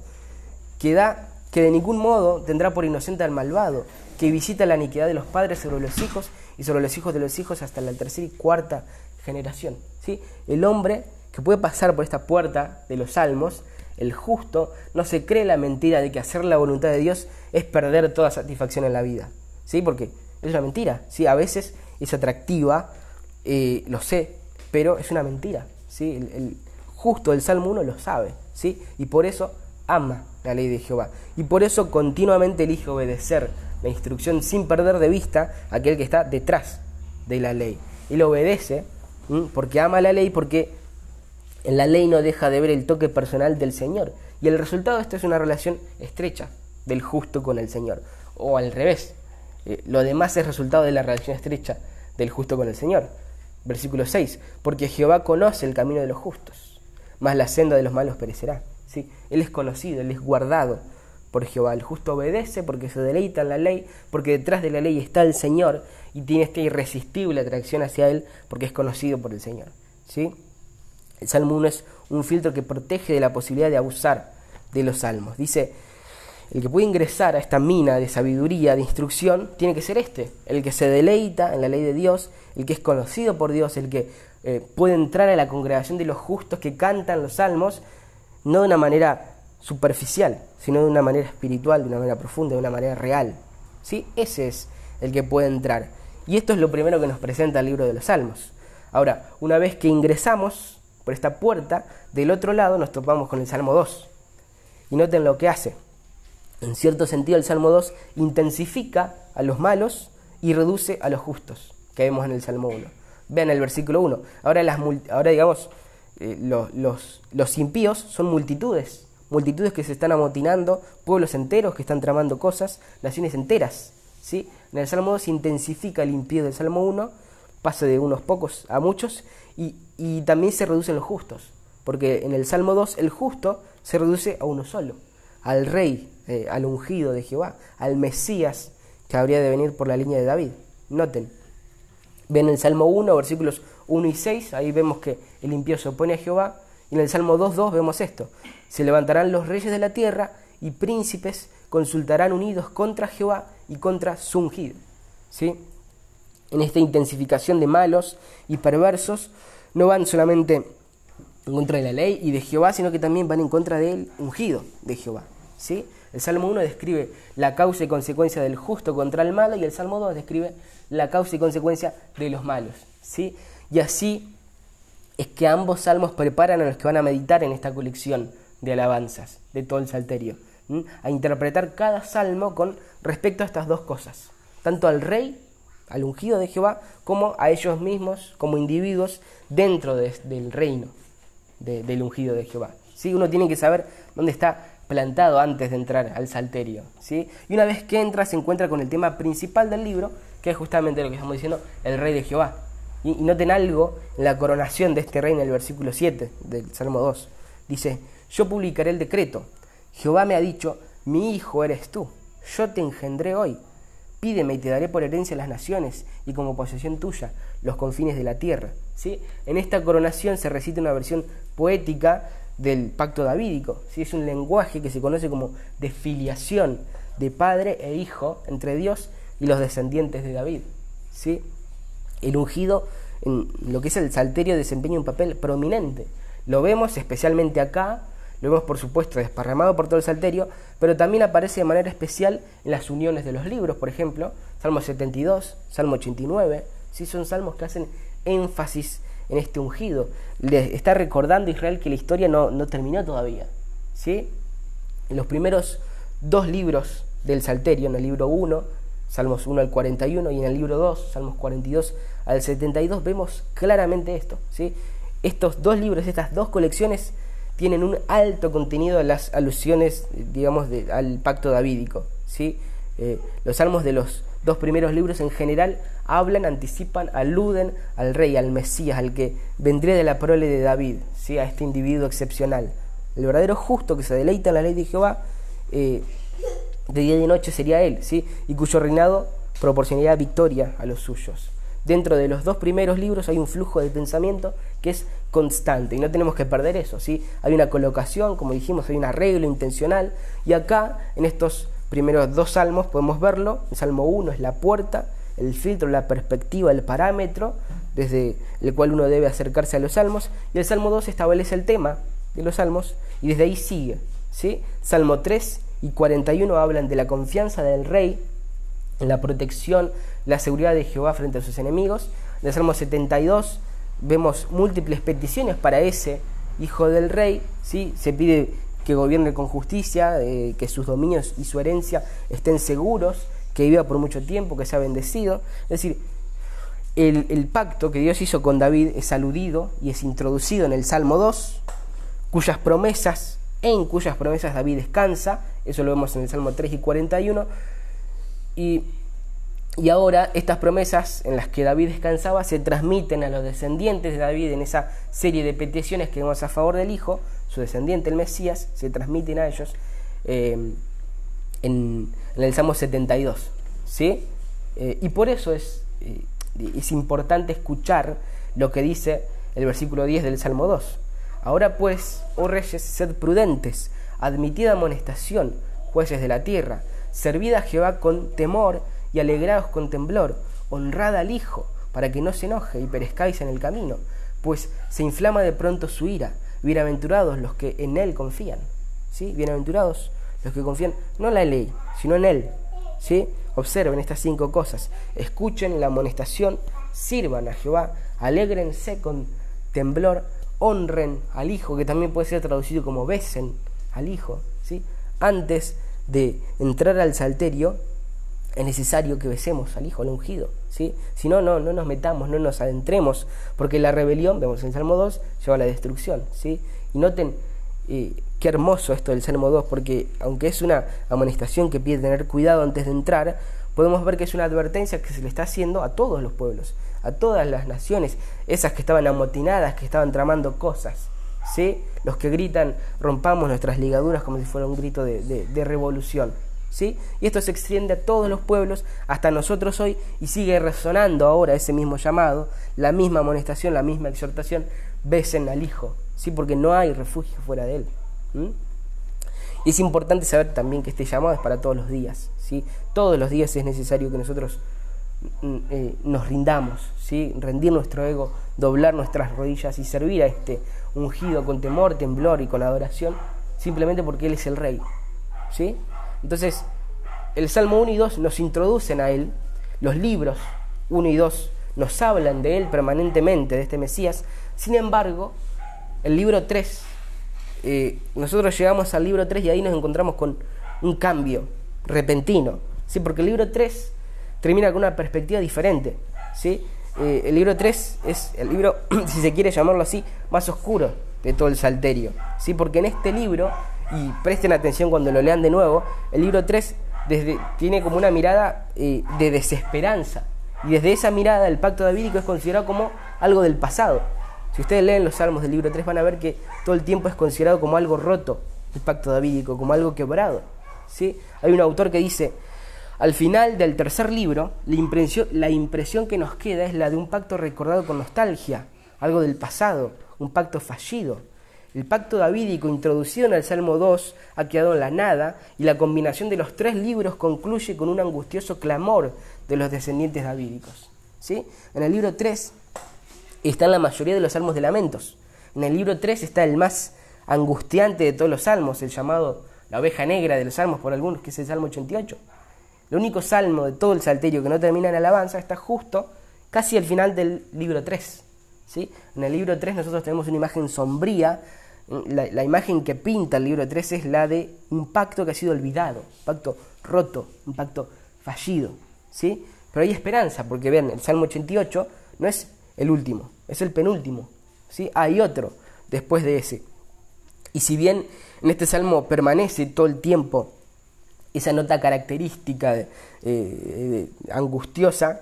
que da que de ningún modo tendrá por inocente al malvado, que visita la iniquidad de los padres sobre los hijos y sobre los hijos de los hijos hasta la tercera y cuarta generación. ¿sí? El hombre que puede pasar por esta puerta de los salmos, el justo, no se cree la mentira de que hacer la voluntad de Dios es perder toda satisfacción en la vida. ¿sí? Porque es una mentira. ¿sí? A veces es atractiva, eh, lo sé, pero es una mentira. ¿sí? El, justo del Salmo 1 lo sabe. ¿sí? Y por eso ama la ley de Jehová. Y por eso continuamente elige obedecer la instrucción sin perder de vista aquel que está detrás de la ley. Él obedece porque ama la ley, porque en la ley no deja de ver el toque personal del Señor. Y el resultado de esto es una relación estrecha del justo con el Señor. O al revés, eh, lo demás es resultado de la relación estrecha del justo con el Señor. Versículo 6, porque Jehová conoce el camino de los justos, mas la senda de los malos perecerá. ¿sí? Él es conocido, él es guardado por Jehová. El justo obedece porque se deleita en la ley, porque detrás de la ley está el Señor y tiene esta irresistible atracción hacia Él porque es conocido por el Señor. ¿sí? El Salmo 1 es un filtro que protege de la posibilidad de abusar de los salmos. Dice el que puede ingresar a esta mina de sabiduría, de instrucción, tiene que ser este, el que se deleita en la ley de Dios, el que es conocido por Dios, el que eh, puede entrar a la congregación de los justos que cantan los salmos, no de una manera superficial, sino de una manera espiritual, de una manera profunda, de una manera real. ¿Sí? Ese es el que puede entrar. Y esto es lo primero que nos presenta el libro de los Salmos. Ahora, una vez que ingresamos por esta puerta, del otro lado nos topamos con el Salmo 2. Y noten lo que hace. En cierto sentido, el Salmo 2 intensifica a los malos y reduce a los justos, que vemos en el Salmo 1. Vean el versículo 1. Ahora, digamos, eh, los, los, los impíos son multitudes, multitudes que se están amotinando, pueblos enteros que están tramando cosas, naciones enteras. ¿sí? En el Salmo 2 se intensifica el impío del Salmo 1, pasa de unos pocos a muchos, y, también se reducen los justos, porque en el Salmo 2 el justo se reduce a uno solo, al rey, eh, al ungido de Jehová, al Mesías que habría de venir por la línea de David. Noten, ven el Salmo 1, versículos 1 y 6, ahí vemos que el impío se opone a Jehová, y en el Salmo 2.2 vemos esto, se levantarán los reyes de la tierra y príncipes consultarán unidos contra Jehová y contra su ungido. ¿Sí? En esta intensificación de malos y perversos, no van solamente en contra de la ley y de Jehová, sino que también van en contra del ungido de Jehová. ¿Sí? El Salmo 1 describe la causa y consecuencia del justo contra el malo y el Salmo 2 describe la causa y consecuencia de los malos. ¿sí? Y así es que ambos salmos preparan a los que van a meditar en esta colección de alabanzas de todo el salterio, a interpretar cada salmo con respecto a estas dos cosas, tanto al rey, al ungido de Jehová, como a ellos mismos como individuos dentro del reino del ungido de Jehová. ¿sí? Uno tiene que saber dónde está plantado antes de entrar al salterio. ¿sí? Y una vez que entra se encuentra con el tema principal del libro, que es justamente lo que estamos diciendo, el rey de Jehová. Y, y noten algo en la coronación de este rey en el versículo 7 del Salmo 2. Dice, yo publicaré el decreto. Jehová me ha dicho, mi hijo eres tú, yo te engendré hoy. Pídeme y te daré por herencia las naciones y como posesión tuya los confines de la tierra. ¿Sí? En esta coronación se recita una versión poética del pacto davídico. ¿sí? Es un lenguaje que se conoce como de filiación de padre e hijo entre Dios y los descendientes de David. ¿sí? El ungido en lo que es el salterio desempeña un papel prominente. Lo vemos especialmente acá, lo vemos por supuesto desparramado por todo el salterio, pero también aparece de manera especial en las uniones de los libros, por ejemplo, Salmo 72, Salmo 89, ¿sí? son salmos que hacen énfasis en este ungido. Le está recordando a Israel que la historia no, no terminó todavía. ¿sí? En los primeros dos libros del Salterio, en el libro 1, Salmos 1 al 41, y en el libro 2, Salmos 42 al 72, vemos claramente esto. ¿sí? Estos dos libros, estas dos colecciones, tienen un alto contenido de las alusiones, digamos, de, al pacto davídico. ¿sí? Eh, los salmos de los dos primeros libros en general hablan, anticipan, aluden al rey, al Mesías, al que vendría de la prole de David, ¿sí? a este individuo excepcional. El verdadero justo que se deleita en la ley de Jehová, eh, de día y de noche sería él, ¿sí? y cuyo reinado proporcionaría victoria a los suyos. Dentro de los dos primeros libros hay un flujo de pensamiento que es constante y no tenemos que perder eso, ¿sí? Hay una colocación, como dijimos, hay un arreglo intencional y acá en estos primeros dos salmos podemos verlo. El salmo 1 es la puerta, el filtro, la perspectiva, el parámetro desde el cual uno debe acercarse a los salmos. Y el salmo 2 establece el tema de los salmos y desde ahí sigue. ¿sí? Salmo 3 y 41 hablan de la confianza del rey, la protección, la seguridad de Jehová frente a sus enemigos. En el salmo 72 vemos múltiples peticiones para ese hijo del rey. ¿sí? Se pide que gobierne con justicia, eh, que sus dominios y su herencia estén seguros, que viva por mucho tiempo, que sea bendecido. Es decir, el, el, pacto que Dios hizo con David es aludido y es introducido en el Salmo 2, cuyas promesas, en cuyas promesas David descansa, eso lo vemos en el Salmo 3 y 41, y, ahora estas promesas en las que David descansaba se transmiten a los descendientes de David en esa serie de peticiones que vemos a favor del Hijo, su descendiente, el Mesías, se transmiten a ellos eh, en, en, el Salmo 72. ¿sí? Eh, y por eso es, eh, es importante escuchar lo que dice el versículo 10 del Salmo 2. Ahora pues, oh reyes, sed prudentes, admitid amonestación, jueces de la tierra. Servid a Jehová con temor y alegraos con temblor. Honrad al Hijo, para que no se enoje y perezcáis en el camino, pues se inflama de pronto su ira. Bienaventurados los que en Él confían. ¿Sí? Bienaventurados los que confían no en la ley, sino en Él. ¿Sí? Observen estas cinco cosas. Escuchen la amonestación, sirvan a Jehová, alégrense con temblor, honren al Hijo, que también puede ser traducido como besen al Hijo. ¿sí? Antes de entrar al salterio, es necesario que besemos al Hijo, al ungido. ¿sí? Si no, no, no nos metamos, no nos adentremos, porque la rebelión, vemos en Salmo 2, lleva a la destrucción. ¿sí? Y noten eh, qué hermoso esto del Salmo 2, porque aunque es una amonestación que pide tener cuidado antes de entrar, podemos ver que es una advertencia que se le está haciendo a todos los pueblos, a todas las naciones, esas que estaban amotinadas, que estaban tramando cosas. ¿Sí? Los que gritan, rompamos nuestras ligaduras como si fuera un grito de, de revolución. ¿Sí? Y esto se extiende a todos los pueblos, hasta nosotros hoy, y sigue resonando ahora ese mismo llamado, la misma amonestación, la misma exhortación, besen al Hijo, ¿sí? porque no hay refugio fuera de Él. Y es importante saber también que este llamado es para todos los días. ¿sí? Todos los días es necesario que nosotros mm, eh, nos rindamos, ¿sí? rendir nuestro ego, doblar nuestras rodillas y servir a este ungido con temor, temblor y con adoración, simplemente porque Él es el Rey. ¿sí? Entonces, el Salmo 1 y 2 nos introducen a Él, los libros 1 y 2 nos hablan de Él permanentemente, de este Mesías, sin embargo, el libro 3, eh, nosotros llegamos al libro 3 y ahí nos encontramos con un cambio repentino, ¿sí? porque el libro 3 termina con una perspectiva diferente. ¿sí? Eh, el libro 3 es el libro, si se quiere llamarlo así, más oscuro de todo el Salterio, ¿sí? porque en este libro, y presten atención cuando lo lean de nuevo, el libro 3 desde, tiene como una mirada eh, de desesperanza, y desde esa mirada el pacto davídico es considerado como algo del pasado. Si ustedes leen los salmos del libro 3 van a ver que todo el tiempo es considerado como algo roto el pacto davídico, como algo quebrado. ¿sí? Hay un autor que dice, al final del tercer libro, la impresión, que nos queda es la de un pacto recordado con nostalgia, algo del pasado, un pacto fallido. El pacto davídico introducido en el Salmo 2 ha quedado en la nada y la combinación de los tres libros concluye con un angustioso clamor de los descendientes davídicos. ¿sí? En el libro 3 están la mayoría de los salmos de lamentos. En el libro 3 está el más angustiante de todos los salmos, el llamado la oveja negra de los salmos por algunos, que es el Salmo 88. El único salmo de todo el salterio que no termina en alabanza está justo casi al final del libro 3. ¿sí? En el libro 3 nosotros tenemos una imagen sombría, la, imagen que pinta el libro 3 es la de un pacto que ha sido olvidado, un pacto roto, un pacto fallido. ¿sí? Pero hay esperanza, porque vean, el Salmo 88 no es el último, es el penúltimo. ¿sí? Hay otro después de ese. Y si bien en este salmo permanece todo el tiempo esa nota característica eh, angustiosa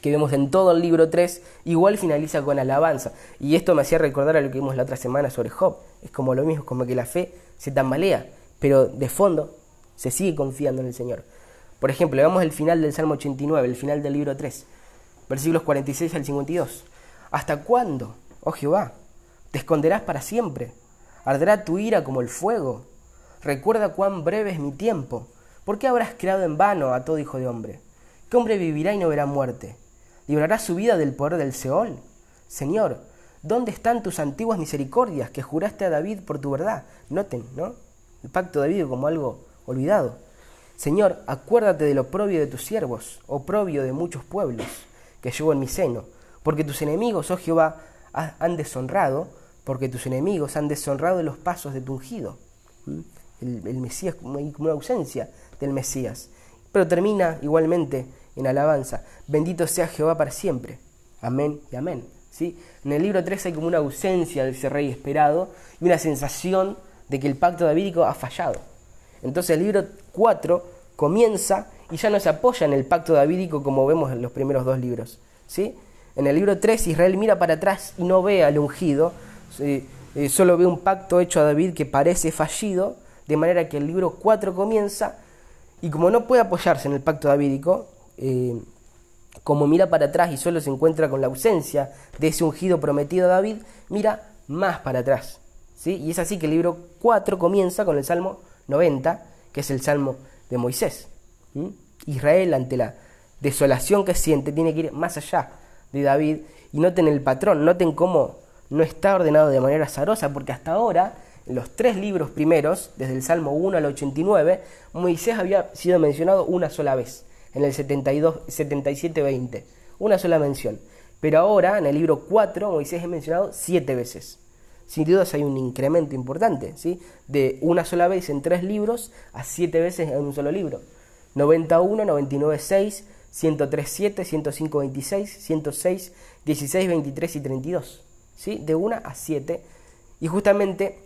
que vemos en todo el libro 3, igual finaliza con alabanza. Y esto me hacía recordar a lo que vimos la otra semana sobre Job. Es como lo mismo, como que la fe se tambalea, pero de fondo se sigue confiando en el Señor. Por ejemplo, veamos el final del Salmo 89, el final del libro 3 versículos 46 al 52. ¿Hasta cuándo, oh Jehová? ¿Te esconderás para siempre? ¿Arderá tu ira como el fuego? Recuerda cuán breve es mi tiempo. ¿Por qué habrás creado en vano a todo hijo de hombre? ¿Qué hombre vivirá y no verá muerte? ¿Librará su vida del poder del Seol? Señor, ¿dónde están tus antiguas misericordias que juraste a David por tu verdad? Noten, ¿no? El pacto de David como algo olvidado. Señor, acuérdate del oprobio de tus siervos, oprobio de muchos pueblos que llevo en mi seno, porque tus enemigos, oh Jehová, han deshonrado, porque tus enemigos han deshonrado los pasos de tu ungido. ¿Mm? El, Mesías como una ausencia del Mesías. Pero termina igualmente en alabanza. Bendito sea Jehová para siempre. Amén y amén. ¿Sí? En el libro 3 hay como una ausencia de ese rey esperado y una sensación de que el pacto davídico ha fallado. Entonces el libro 4 comienza y ya no se apoya en el pacto davídico como vemos en los primeros dos libros. ¿sí? En el libro 3 Israel mira para atrás y no ve al ungido, eh, solo ve un pacto hecho a David que parece fallido, de manera que el libro 4 comienza y como no puede apoyarse en el pacto davídico, eh, como mira para atrás y solo se encuentra con la ausencia de ese ungido prometido a David, mira más para atrás. ¿sí? Y es así que el libro 4 comienza con el Salmo 90 que es el Salmo de Moisés. Israel ante la desolación que siente tiene que ir más allá de David y noten el patrón, noten cómo no está ordenado de manera azarosa, porque hasta ahora, en los tres libros primeros, desde el Salmo 1 al 89, Moisés había sido mencionado una sola vez, en el 72, 77-20, una sola mención. Pero ahora, en el libro 4, Moisés es mencionado siete veces. Sin dudas hay un incremento importante, ¿sí? De una sola vez en tres libros a siete veces en un solo libro. 91, 99, 6, 103, 7, 105, 26, 106, 16, 23 y 32. ¿sí? De una a siete. Y justamente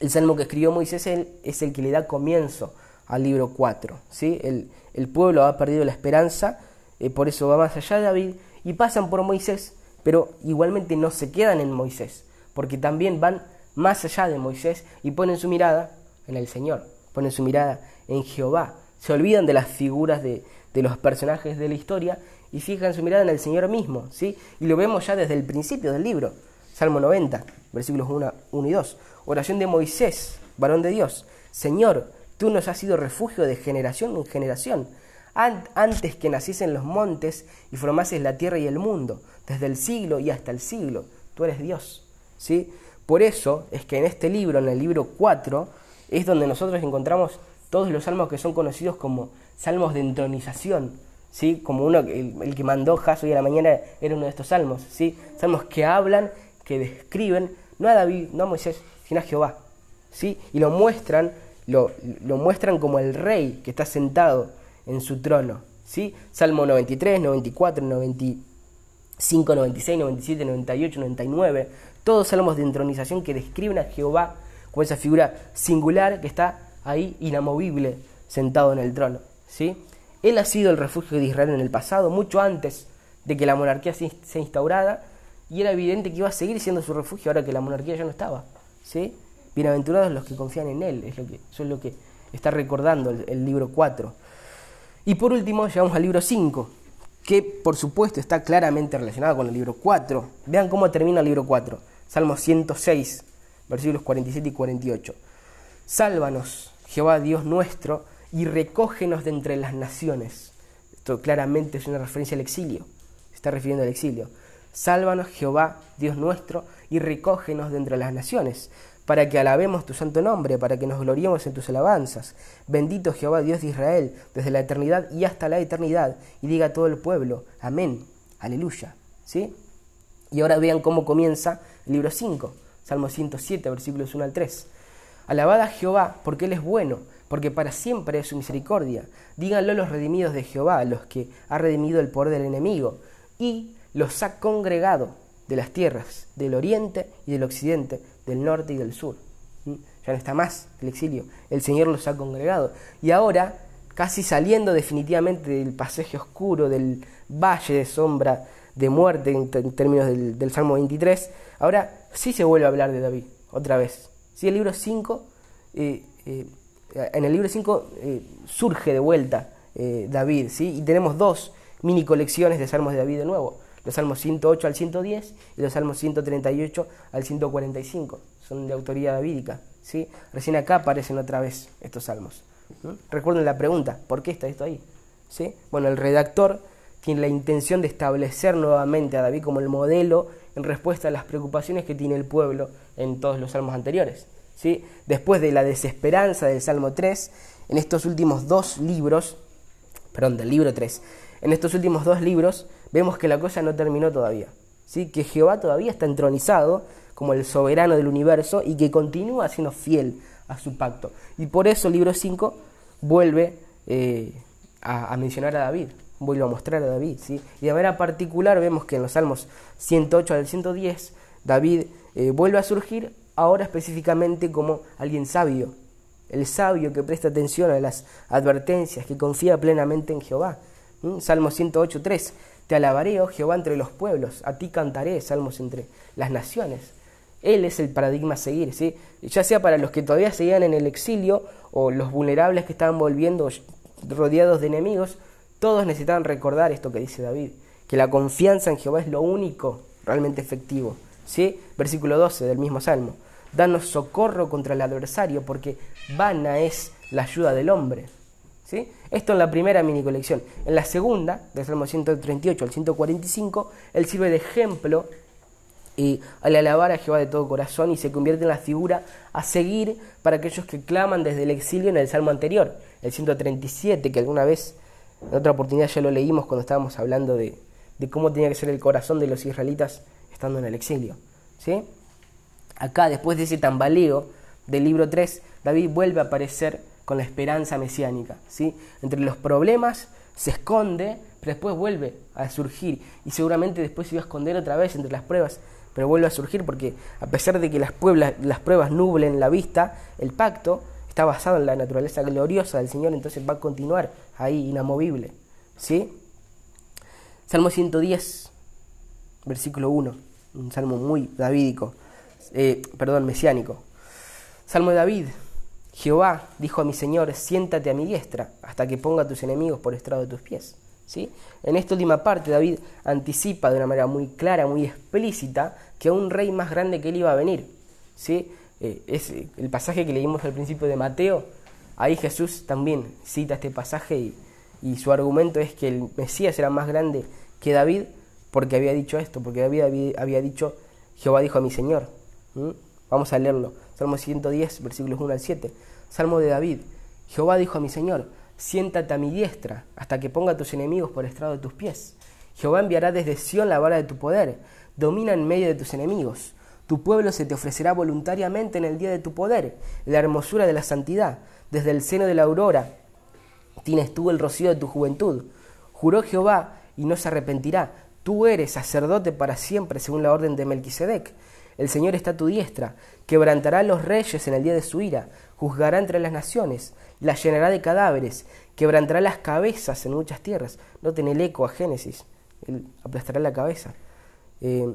el salmo que escribió Moisés es el que le da comienzo al libro 4. ¿sí? El, el pueblo ha perdido la esperanza, eh, por eso va más allá de David, y pasan por Moisés, pero igualmente no se quedan en Moisés, porque también van más allá de Moisés y ponen su mirada en el Señor, ponen su mirada en Jehová, se olvidan de las figuras de, los personajes de la historia y fijan su mirada en el Señor mismo, ¿sí? Y lo vemos ya desde el principio del libro, Salmo 90, versículos 1, 1 y 2. Oración de Moisés, varón de Dios. Señor, tú nos has sido refugio de generación en generación antes que naciesen los montes y formases la tierra y el mundo, desde el siglo y hasta el siglo. Tú eres Dios. ¿sí? Por eso es que en este libro, en el libro 4, es donde nosotros encontramos todos los salmos que son conocidos como salmos de entronización. ¿sí? Como uno, el, que mandó Jaso hoy a la mañana era uno de estos salmos. ¿sí? Salmos que hablan, que describen, no a David, no a Moisés, sino a Jehová. ¿sí? Y lo muestran, lo, lo muestran como el rey que está sentado en su trono. ¿sí? Salmo 93, 94, 95, 96, 97, 98, 99. Todos salmos de entronización que describen a Jehová como esa figura singular que está ahí inamovible sentado en el trono. ¿sí? Él ha sido el refugio de Israel en el pasado, mucho antes de que la monarquía se instaurara, y era evidente que iba a seguir siendo su refugio ahora que la monarquía ya no estaba. Bienaventurados los que confían en Él, es lo que, eso es lo que está recordando el, el libro 4. Y por último, llegamos al libro 5, que por supuesto está claramente relacionado con el libro 4. Vean cómo termina el libro 4. Salmo 106, versículos 47 y 48. Sálvanos, Jehová Dios nuestro, y recógenos de entre las naciones. Esto claramente es una referencia al exilio. Se está refiriendo al exilio. Sálvanos, Jehová Dios nuestro, y recógenos de entre las naciones para que alabemos tu santo nombre, para que nos gloriemos en tus alabanzas. Bendito Jehová Dios de Israel, desde la eternidad y hasta la eternidad, y diga todo el pueblo, amén, aleluya. ¿Sí? Y ahora vean cómo comienza el libro 5, Salmo 107, versículos 1 al 3. Alabad a Jehová, porque Él es bueno, porque para siempre es su misericordia. Díganlo los redimidos de Jehová, los que ha redimido el poder del enemigo, y los ha congregado de las tierras del oriente y del occidente del norte y del sur. Ya no está más el exilio. El Señor los ha congregado. Y ahora, casi saliendo definitivamente del pasaje oscuro, del valle de sombra de muerte en, términos del, Salmo 23, ahora sí se vuelve a hablar de David, otra vez. ¿Sí? El libro 5, eh, eh, en el libro 5 eh, surge de vuelta David, ¿sí? y tenemos dos mini colecciones de Salmos de David de nuevo los salmos 108 al 110 y los salmos 138 al 145. Son de autoría davídica. ¿sí? Recién acá aparecen otra vez estos salmos. Recuerden la pregunta, ¿por qué está esto ahí? ¿Sí? Bueno, el redactor tiene la intención de establecer nuevamente a David como el modelo en respuesta a las preocupaciones que tiene el pueblo en todos los salmos anteriores. ¿sí? Después de la desesperanza del Salmo 3, en estos últimos dos libros, perdón, del libro 3, en estos últimos dos libros vemos que la cosa no terminó todavía. ¿sí? Que Jehová todavía está entronizado como el soberano del universo y que continúa siendo fiel a su pacto. Y por eso el libro 5 vuelve eh, a, mencionar a David, vuelve a mostrar a David. ¿sí? Y de manera particular vemos que en los Salmos 108 al 110 David eh, vuelve a surgir ahora específicamente como alguien sabio, el sabio que presta atención a las advertencias, que confía plenamente en Jehová. Salmo 108, 3. Te alabaré, oh Jehová, entre los pueblos, a ti cantaré, salmos entre las naciones. Él es el paradigma a seguir, ¿sí? ya sea para los que todavía seguían en el exilio o los vulnerables que estaban volviendo rodeados de enemigos, todos necesitaban recordar esto que dice David, que la confianza en Jehová es lo único realmente efectivo. ¿sí? Versículo 12 del mismo Salmo. danos socorro contra el adversario, porque vana es la ayuda del hombre. Esto en la primera mini colección. En la segunda, del Salmo 138 al 145, él sirve de ejemplo y al alabar a Jehová de todo corazón y se convierte en la figura a seguir para aquellos que claman desde el exilio en el Salmo anterior, el 137, que alguna vez, en otra oportunidad ya lo leímos cuando estábamos hablando de, de cómo tenía que ser el corazón de los israelitas estando en el exilio. ¿sí? Acá, después de ese tambaleo del libro 3, David vuelve a aparecer con la esperanza mesiánica. ¿sí? Entre los problemas se esconde, pero después vuelve a surgir y seguramente después se iba a esconder otra vez entre las pruebas, pero vuelve a surgir porque a pesar de que las, las pruebas nublen la vista, el pacto está basado en la naturaleza gloriosa del Señor, entonces va a continuar ahí inamovible. ¿sí? Salmo 110, versículo 1, un salmo muy davídico, eh, perdón, mesiánico. Salmo de David, Jehová dijo a mi Señor, siéntate a mi diestra hasta que ponga a tus enemigos por estrado de tus pies. ¿Sí? En esta última parte David anticipa de una manera muy clara, muy explícita, que un rey más grande que él iba a venir. ¿Sí? Eh, es el pasaje que leímos al principio de Mateo, ahí Jesús también cita este pasaje y, y su argumento es que el Mesías era más grande que David porque había dicho esto, porque David había, dicho, Jehová dijo a mi Señor. Vamos a leerlo. Salmo 110, versículos 1 al 7. Salmo de David. Jehová dijo a mi Señor, siéntate a mi diestra, hasta que ponga a tus enemigos por estrado de tus pies. Jehová enviará desde Sión la vara de tu poder, domina en medio de tus enemigos. Tu pueblo se te ofrecerá voluntariamente en el día de tu poder, la hermosura de la santidad. Desde el seno de la aurora tienes tú el rocío de tu juventud. Juró Jehová y no se arrepentirá. Tú eres sacerdote para siempre, según la orden de Melquisedec. El Señor está a tu diestra, quebrantará a los reyes en el día de su ira, juzgará entre las naciones, la llenará de cadáveres, quebrantará las cabezas en muchas tierras. Noten el eco a Génesis, él aplastará la cabeza. Eh,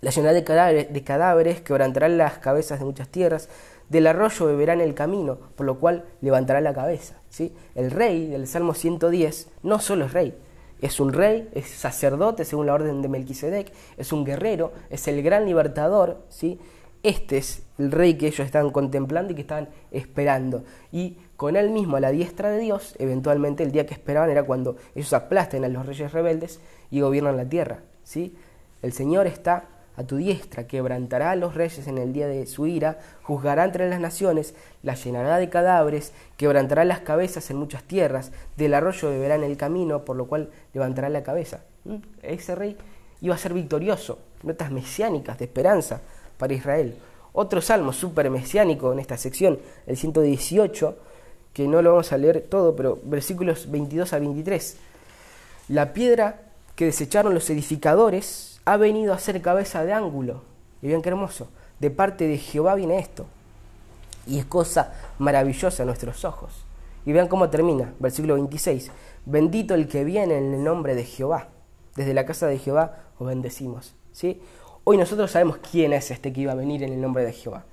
la llenará de cadáveres, de cadáveres, quebrantará las cabezas de muchas tierras, del arroyo beberá en el camino, por lo cual levantará la cabeza. ¿sí? El rey del Salmo 110 no solo es rey, es un rey, es sacerdote según la orden de Melquisedec, es un guerrero, es el gran libertador, ¿sí? Este es el rey que ellos estaban contemplando y que estaban esperando. Y con él mismo a la diestra de Dios, eventualmente el día que esperaban era cuando ellos aplasten a los reyes rebeldes y gobiernan la tierra. ¿sí? El Señor está a tu diestra, quebrantará a los reyes en el día de su ira, juzgará entre las naciones, la llenará de cadáveres, quebrantará las cabezas en muchas tierras, del arroyo beberá en el camino, por lo cual levantará la cabeza. ¿Mm? Ese rey iba a ser victorioso, notas mesiánicas de esperanza para Israel. Otro salmo súper mesiánico en esta sección, el 118, que no lo vamos a leer todo, pero versículos 22 a 23. La piedra que desecharon los edificadores, ha venido a ser cabeza de ángulo. Y bien qué hermoso. De parte de Jehová viene esto. Y es cosa maravillosa a nuestros ojos. Y vean cómo termina, versículo 26. Bendito el que viene en el nombre de Jehová. Desde la casa de Jehová os bendecimos. ¿sí? Hoy nosotros sabemos quién es este que iba a venir en el nombre de Jehová.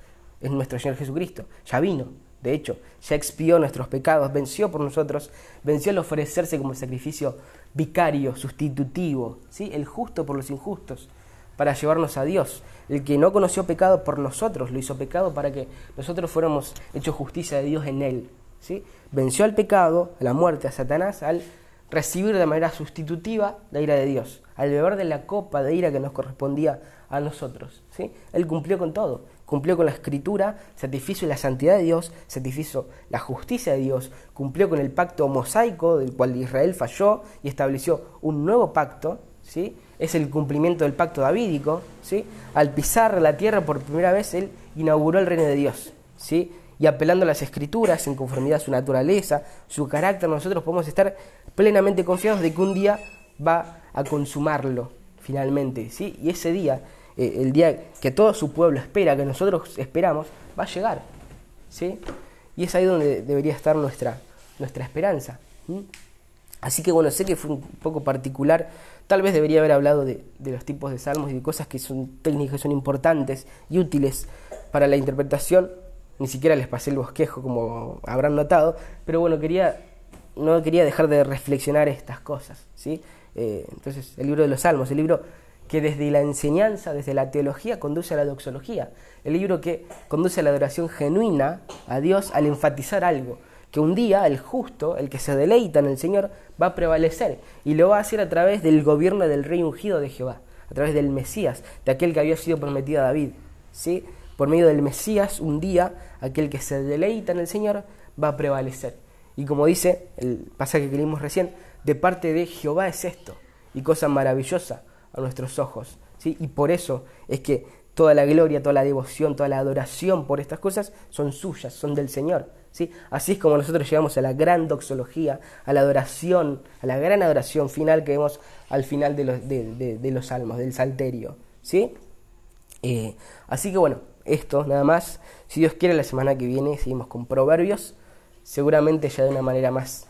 Es nuestro Señor Jesucristo. Ya vino. De hecho, ya expió nuestros pecados, venció por nosotros, venció al ofrecerse como sacrificio vicario, sustitutivo, ¿sí? el justo por los injustos, para llevarnos a Dios. El que no conoció pecado por nosotros, lo hizo pecado para que nosotros fuéramos hechos justicia de Dios en él. ¿sí? Venció al pecado, a la muerte, a Satanás, al recibir de manera sustitutiva la ira de Dios, al beber de la copa de ira que nos correspondía a nosotros. ¿sí? Él cumplió con todo, cumplió con la escritura, satisfizo la santidad de Dios, satisfizo la justicia de Dios, cumplió con el pacto mosaico del cual Israel falló y estableció un nuevo pacto, ¿sí? es el cumplimiento del pacto davídico, ¿sí? al pisar la tierra por primera vez él inauguró el reino de Dios, ¿sí? y apelando a las escrituras en conformidad a su naturaleza, su carácter, nosotros podemos estar plenamente confiados de que un día va a consumarlo finalmente, ¿sí? y ese día eh, el día que todo su pueblo espera, que nosotros esperamos, va a llegar. ¿sí? Y es ahí donde debería estar nuestra, nuestra esperanza. Así que bueno, sé que fue un poco particular. Tal vez debería haber hablado de, los tipos de salmos y de cosas que son técnicas, que son importantes y útiles para la interpretación. Ni siquiera les pasé el bosquejo, como habrán notado. Pero bueno, quería, no quería dejar de reflexionar estas cosas. ¿sí? Eh, entonces, el libro de los salmos, el libro que desde la enseñanza, desde la teología, conduce a la doxología. El libro que conduce a la adoración genuina a Dios al enfatizar algo, que un día el justo, el que se deleita en el Señor, va a prevalecer y lo va a hacer a través del gobierno del rey ungido de Jehová, a través del Mesías, de aquel que había sido prometido a David. ¿sí? Por medio del Mesías, un día, aquel que se deleita en el Señor va a prevalecer. Y como dice el pasaje que leímos recién, de parte de Jehová es esto, y cosa maravillosa a nuestros ojos. ¿sí? Y por eso es que toda la gloria, toda la devoción, toda la adoración por estas cosas son suyas, son del Señor. ¿sí? Así es como nosotros llegamos a la gran doxología, a la adoración, a la gran adoración final que vemos al final de los, de, los salmos, del salterio. ¿sí? Eh, así que bueno, esto nada más. Si Dios quiere, la semana que viene seguimos con proverbios, seguramente ya de una manera más